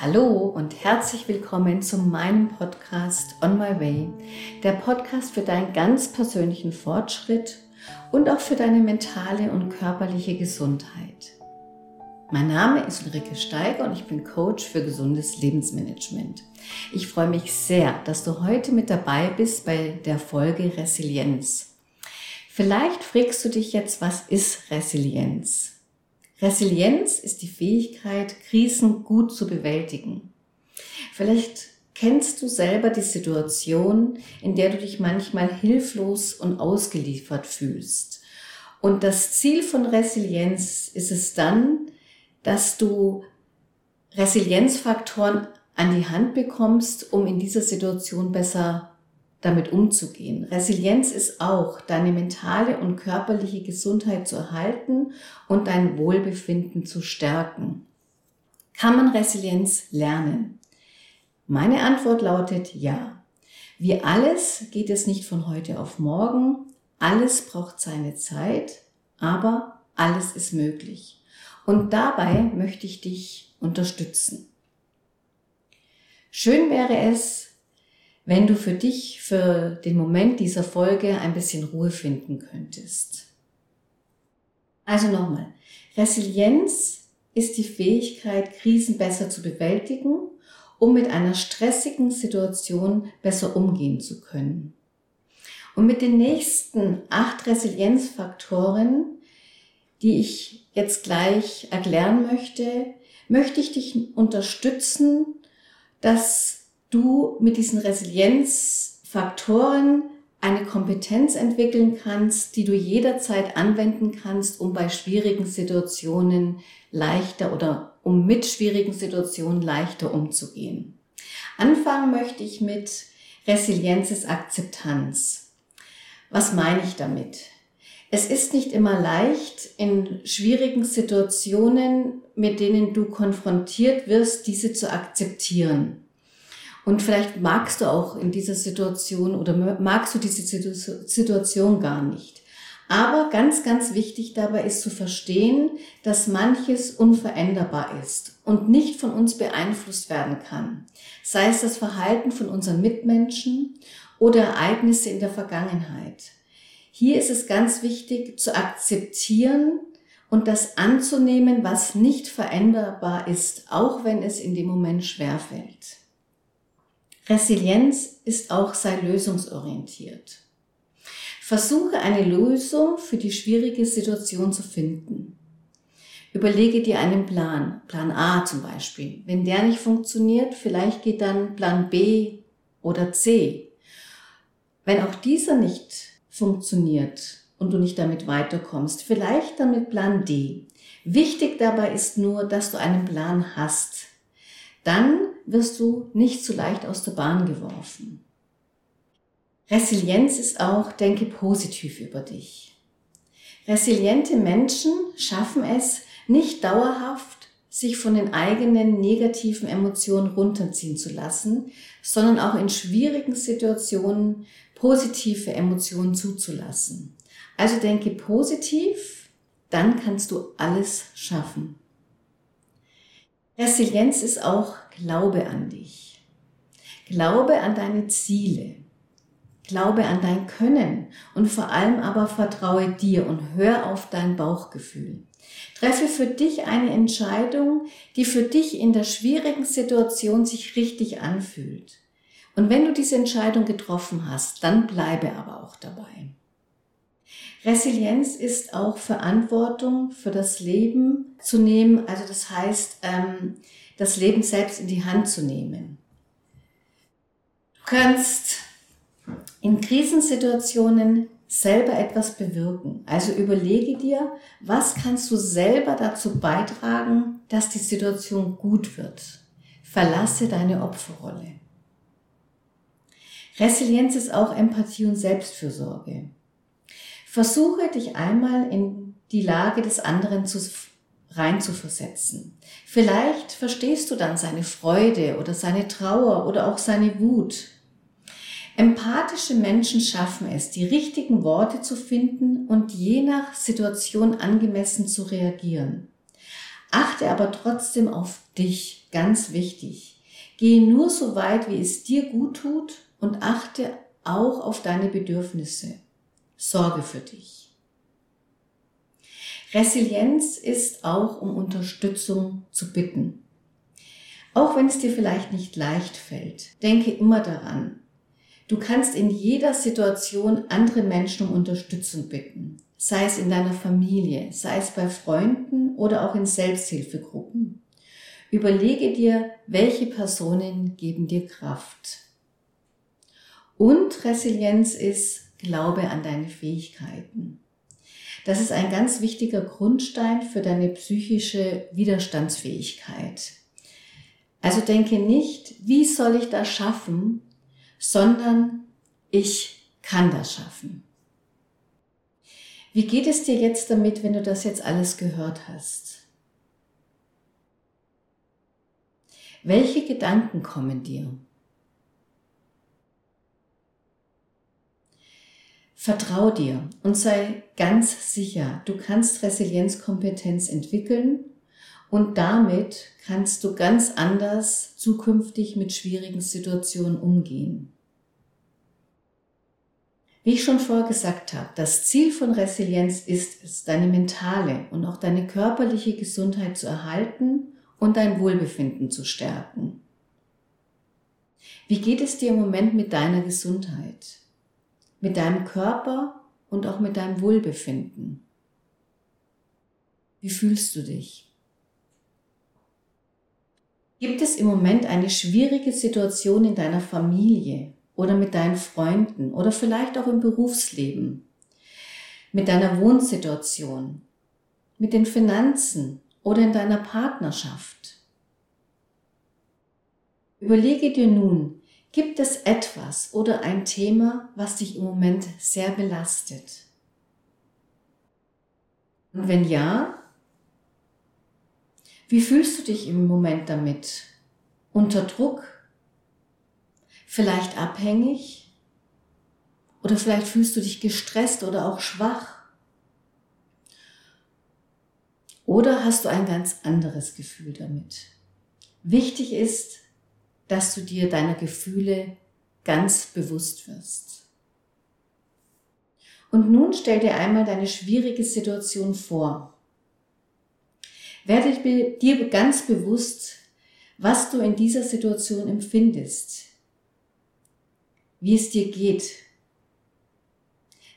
Hallo und herzlich willkommen zu meinem Podcast On My Way, der Podcast für deinen ganz persönlichen Fortschritt und auch für deine mentale und körperliche Gesundheit. Mein Name ist Ulrike Steiger und ich bin Coach für gesundes Lebensmanagement. Ich freue mich sehr, dass du heute mit dabei bist bei der Folge Resilienz. Vielleicht fragst du dich jetzt, was ist Resilienz? Resilienz ist die Fähigkeit, Krisen gut zu bewältigen. Vielleicht kennst du selber die Situation, in der du dich manchmal hilflos und ausgeliefert fühlst. Und das Ziel von Resilienz ist es dann, dass du Resilienzfaktoren an die Hand bekommst, um in dieser Situation besser damit umzugehen. Resilienz ist auch, deine mentale und körperliche Gesundheit zu erhalten und dein Wohlbefinden zu stärken. Kann man Resilienz lernen? Meine Antwort lautet ja. Wie alles geht es nicht von heute auf morgen. Alles braucht seine Zeit, aber alles ist möglich. Und dabei möchte ich dich unterstützen. Schön wäre es, wenn du für dich, für den Moment dieser Folge ein bisschen Ruhe finden könntest. Also nochmal, Resilienz ist die Fähigkeit, Krisen besser zu bewältigen, um mit einer stressigen Situation besser umgehen zu können. Und mit den nächsten acht Resilienzfaktoren, die ich jetzt gleich erklären möchte, möchte ich dich unterstützen, dass du mit diesen Resilienzfaktoren eine Kompetenz entwickeln kannst, die du jederzeit anwenden kannst, um bei schwierigen Situationen leichter oder um mit schwierigen Situationen leichter umzugehen. Anfangen möchte ich mit Resilienz ist Akzeptanz. Was meine ich damit? Es ist nicht immer leicht, in schwierigen Situationen, mit denen du konfrontiert wirst, diese zu akzeptieren. Und vielleicht magst du auch in dieser Situation oder magst du diese Situation gar nicht. Aber ganz, ganz wichtig dabei ist zu verstehen, dass manches unveränderbar ist und nicht von uns beeinflusst werden kann. Sei es das Verhalten von unseren Mitmenschen oder Ereignisse in der Vergangenheit. Hier ist es ganz wichtig zu akzeptieren und das anzunehmen, was nicht veränderbar ist, auch wenn es in dem Moment schwerfällt. Resilienz ist auch sei lösungsorientiert. Versuche eine Lösung für die schwierige Situation zu finden. Überlege dir einen Plan, Plan A zum Beispiel. Wenn der nicht funktioniert, vielleicht geht dann Plan B oder C. Wenn auch dieser nicht funktioniert und du nicht damit weiterkommst, vielleicht dann mit Plan D. Wichtig dabei ist nur, dass du einen Plan hast. Dann wirst du nicht so leicht aus der Bahn geworfen. Resilienz ist auch, denke positiv über dich. Resiliente Menschen schaffen es, nicht dauerhaft sich von den eigenen negativen Emotionen runterziehen zu lassen, sondern auch in schwierigen Situationen positive Emotionen zuzulassen. Also denke positiv, dann kannst du alles schaffen. Resilienz ist auch Glaube an dich. Glaube an deine Ziele. Glaube an dein Können und vor allem aber vertraue dir und hör auf dein Bauchgefühl. Treffe für dich eine Entscheidung, die für dich in der schwierigen Situation sich richtig anfühlt. Und wenn du diese Entscheidung getroffen hast, dann bleibe aber auch dabei. Resilienz ist auch Verantwortung für das Leben zu nehmen. Also das heißt, ähm, das Leben selbst in die Hand zu nehmen. Du kannst in Krisensituationen selber etwas bewirken. Also überlege dir, was kannst du selber dazu beitragen, dass die Situation gut wird. Verlasse deine Opferrolle. Resilienz ist auch Empathie und Selbstfürsorge. Versuche dich einmal in die Lage des anderen zu reinzuversetzen. Vielleicht verstehst du dann seine Freude oder seine Trauer oder auch seine Wut. Empathische Menschen schaffen es, die richtigen Worte zu finden und je nach Situation angemessen zu reagieren. Achte aber trotzdem auf dich ganz wichtig. Gehe nur so weit, wie es dir gut tut und achte auch auf deine Bedürfnisse. Sorge für dich. Resilienz ist auch um Unterstützung zu bitten. Auch wenn es dir vielleicht nicht leicht fällt, denke immer daran. Du kannst in jeder Situation andere Menschen um Unterstützung bitten, sei es in deiner Familie, sei es bei Freunden oder auch in Selbsthilfegruppen. Überlege dir, welche Personen geben dir Kraft. Und Resilienz ist Glaube an deine Fähigkeiten. Das ist ein ganz wichtiger Grundstein für deine psychische Widerstandsfähigkeit. Also denke nicht, wie soll ich das schaffen, sondern ich kann das schaffen. Wie geht es dir jetzt damit, wenn du das jetzt alles gehört hast? Welche Gedanken kommen dir? Vertrau dir und sei ganz sicher, du kannst Resilienzkompetenz entwickeln und damit kannst du ganz anders zukünftig mit schwierigen Situationen umgehen. Wie ich schon vorher gesagt habe, das Ziel von Resilienz ist es, deine mentale und auch deine körperliche Gesundheit zu erhalten und dein Wohlbefinden zu stärken. Wie geht es dir im Moment mit deiner Gesundheit, mit deinem Körper und auch mit deinem Wohlbefinden? Wie fühlst du dich? Gibt es im Moment eine schwierige Situation in deiner Familie oder mit deinen Freunden oder vielleicht auch im Berufsleben, mit deiner Wohnsituation, mit den Finanzen oder in deiner Partnerschaft? Überlege dir nun, gibt es etwas oder ein Thema, was dich im Moment sehr belastet? Und wenn ja, wie fühlst du dich im Moment damit? Unter Druck? Vielleicht abhängig? Oder vielleicht fühlst du dich gestresst oder auch schwach? Oder hast du ein ganz anderes Gefühl damit? Wichtig ist, dass du dir deiner Gefühle ganz bewusst wirst. Und nun stell dir einmal deine schwierige Situation vor. Werde dir ganz bewusst, was du in dieser Situation empfindest, wie es dir geht.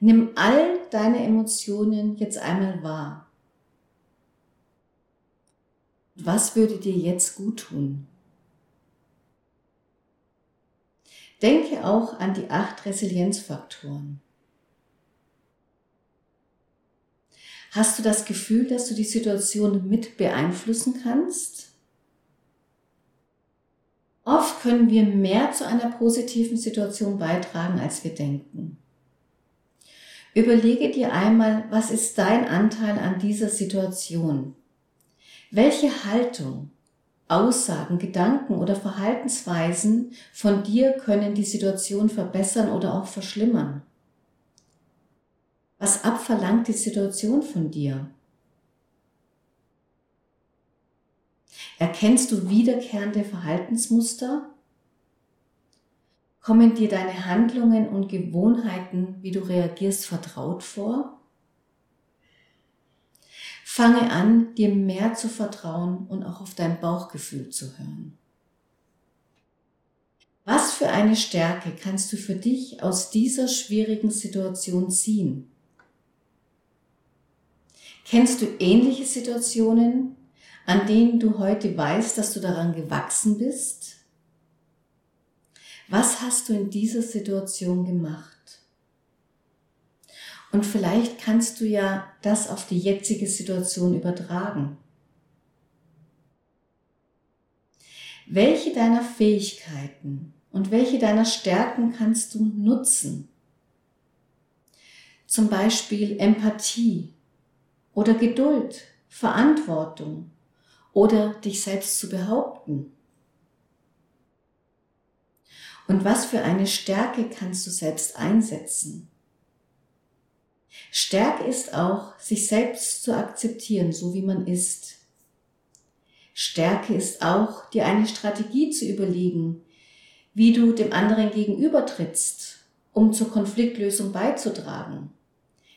Nimm all deine Emotionen jetzt einmal wahr. Was würde dir jetzt gut tun? Denke auch an die acht Resilienzfaktoren. Hast du das Gefühl, dass du die Situation mit beeinflussen kannst? Oft können wir mehr zu einer positiven Situation beitragen, als wir denken. Überlege dir einmal, was ist dein Anteil an dieser Situation? Welche Haltung, Aussagen, Gedanken oder Verhaltensweisen von dir können die Situation verbessern oder auch verschlimmern? Was abverlangt die Situation von dir? Erkennst du wiederkehrende Verhaltensmuster? Kommen dir deine Handlungen und Gewohnheiten, wie du reagierst, vertraut vor? Fange an, dir mehr zu vertrauen und auch auf dein Bauchgefühl zu hören. Was für eine Stärke kannst du für dich aus dieser schwierigen Situation ziehen? Kennst du ähnliche Situationen, an denen du heute weißt, dass du daran gewachsen bist? Was hast du in dieser Situation gemacht? Und vielleicht kannst du ja das auf die jetzige Situation übertragen. Welche deiner Fähigkeiten und welche deiner Stärken kannst du nutzen? Zum Beispiel Empathie, oder Geduld, Verantwortung oder dich selbst zu behaupten? Und was für eine Stärke kannst du selbst einsetzen? Stärke ist auch, sich selbst zu akzeptieren, so wie man ist. Stärke ist auch, dir eine Strategie zu überlegen, wie du dem anderen gegenübertrittst, um zur Konfliktlösung beizutragen.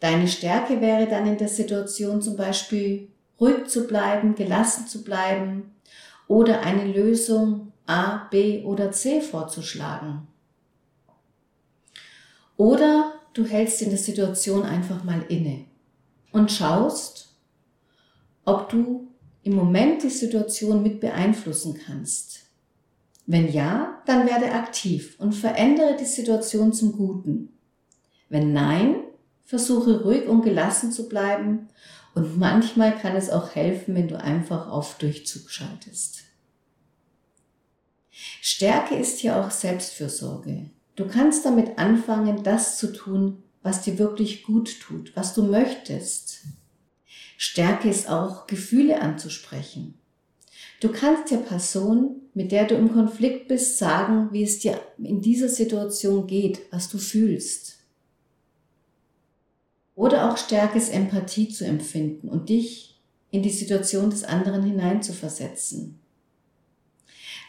Deine Stärke wäre dann in der Situation zum Beispiel ruhig zu bleiben, gelassen zu bleiben oder eine Lösung A, B oder C vorzuschlagen. Oder du hältst in der Situation einfach mal inne und schaust, ob du im Moment die Situation mit beeinflussen kannst. Wenn ja, dann werde aktiv und verändere die Situation zum Guten. Wenn nein, versuche ruhig und gelassen zu bleiben und manchmal kann es auch helfen, wenn du einfach auf Durchzug schaltest. Stärke ist hier auch Selbstfürsorge. Du kannst damit anfangen, das zu tun, was dir wirklich gut tut, was du möchtest. Stärke ist auch, Gefühle anzusprechen. Du kannst der Person, mit der du im Konflikt bist, sagen, wie es dir in dieser Situation geht, was du fühlst. Oder auch Stärke ist, Empathie zu empfinden und dich in die Situation des anderen hineinzuversetzen.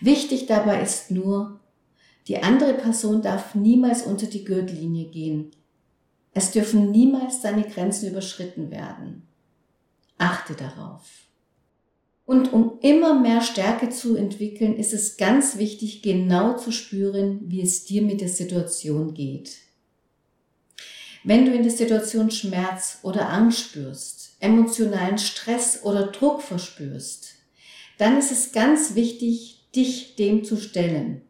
Wichtig dabei ist nur, die andere Person darf niemals unter die Gürtellinie gehen. Es dürfen niemals deine Grenzen überschritten werden. Achte darauf. Und um immer mehr Stärke zu entwickeln, ist es ganz wichtig, genau zu spüren, wie es dir mit der Situation geht. Wenn du in der Situation Schmerz oder Angst spürst, emotionalen Stress oder Druck verspürst, dann ist es ganz wichtig, dich dem zu stellen.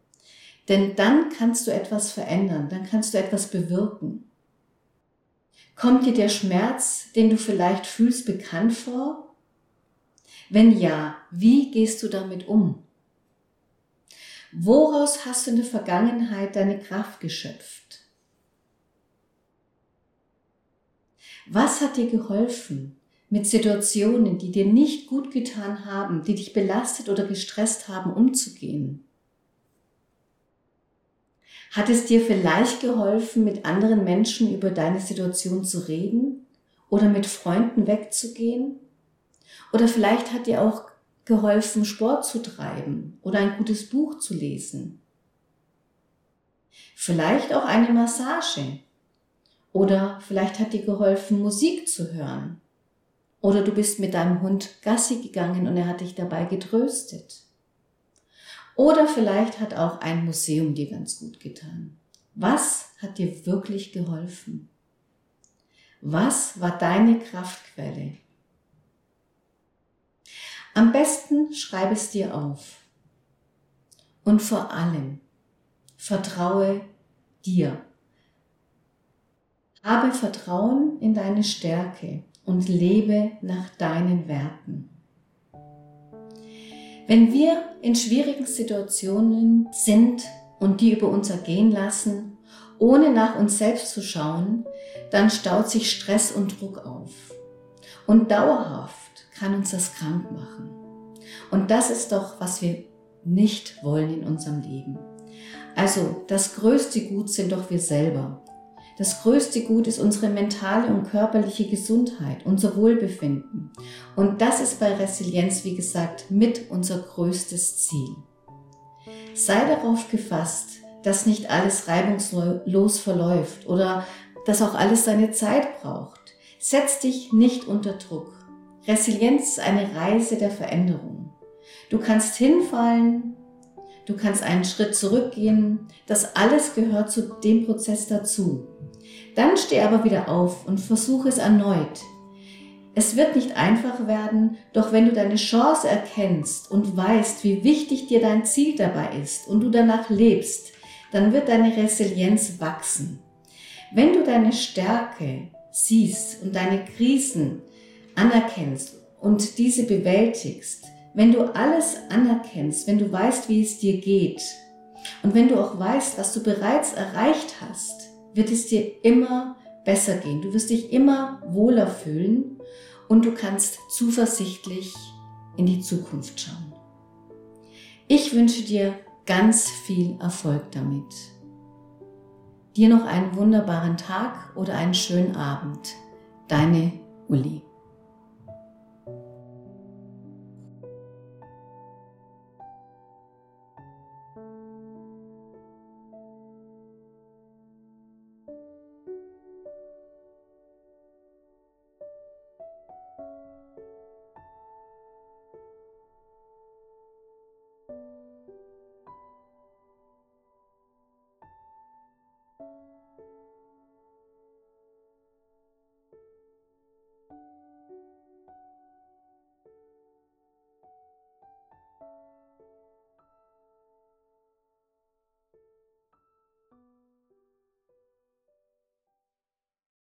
Denn dann kannst du etwas verändern, dann kannst du etwas bewirken. Kommt dir der Schmerz, den du vielleicht fühlst, bekannt vor? Wenn ja, wie gehst du damit um? Woraus hast du in der Vergangenheit deine Kraft geschöpft? Was hat dir geholfen? mit Situationen, die dir nicht gut getan haben, die dich belastet oder gestresst haben, umzugehen? Hat es dir vielleicht geholfen, mit anderen Menschen über deine Situation zu reden oder mit Freunden wegzugehen? Oder vielleicht hat dir auch geholfen, Sport zu treiben oder ein gutes Buch zu lesen. Vielleicht auch eine Massage. Oder vielleicht hat dir geholfen, Musik zu hören oder du bist mit deinem Hund Gassi gegangen und er hat dich dabei getröstet. Oder vielleicht hat auch ein Museum dir ganz gut getan. Was hat dir wirklich geholfen? Was war deine Kraftquelle? Am besten schreib es dir auf. Und vor allem vertraue dir. Habe Vertrauen in deine Stärke und lebe nach deinen Werten. Wenn wir in schwierigen Situationen sind und die über uns ergehen lassen, ohne nach uns selbst zu schauen, dann staut sich Stress und Druck auf. Und dauerhaft kann uns das krank machen. Und das ist doch, was wir nicht wollen in unserem Leben. Also das größte Gut sind doch wir selber. Das größte Gut ist unsere mentale und körperliche Gesundheit, unser Wohlbefinden. Und das ist bei Resilienz, wie gesagt, mit unser größtes Ziel. Sei darauf gefasst, dass nicht alles reibungslos verläuft oder dass auch alles seine Zeit braucht. Setz dich nicht unter Druck. Resilienz ist eine Reise der Veränderung. Du kannst hinfallen, du kannst einen Schritt zurückgehen. Das alles gehört zu dem Prozess dazu. Dann steh aber wieder auf und versuche es erneut. Es wird nicht einfach werden, doch wenn du deine Chance erkennst und weißt, wie wichtig dir dein Ziel dabei ist und du danach lebst, dann wird deine Resilienz wachsen. Wenn du deine Stärke siehst und deine Krisen anerkennst und diese bewältigst, wenn du alles anerkennst, wenn du weißt, wie es dir geht und wenn du auch weißt, was du bereits erreicht hast, wird es dir immer besser gehen. Du wirst dich immer wohler fühlen und du kannst zuversichtlich in die Zukunft schauen. Ich wünsche dir ganz viel Erfolg damit. Dir noch einen wunderbaren Tag oder einen schönen Abend. Deine Uli.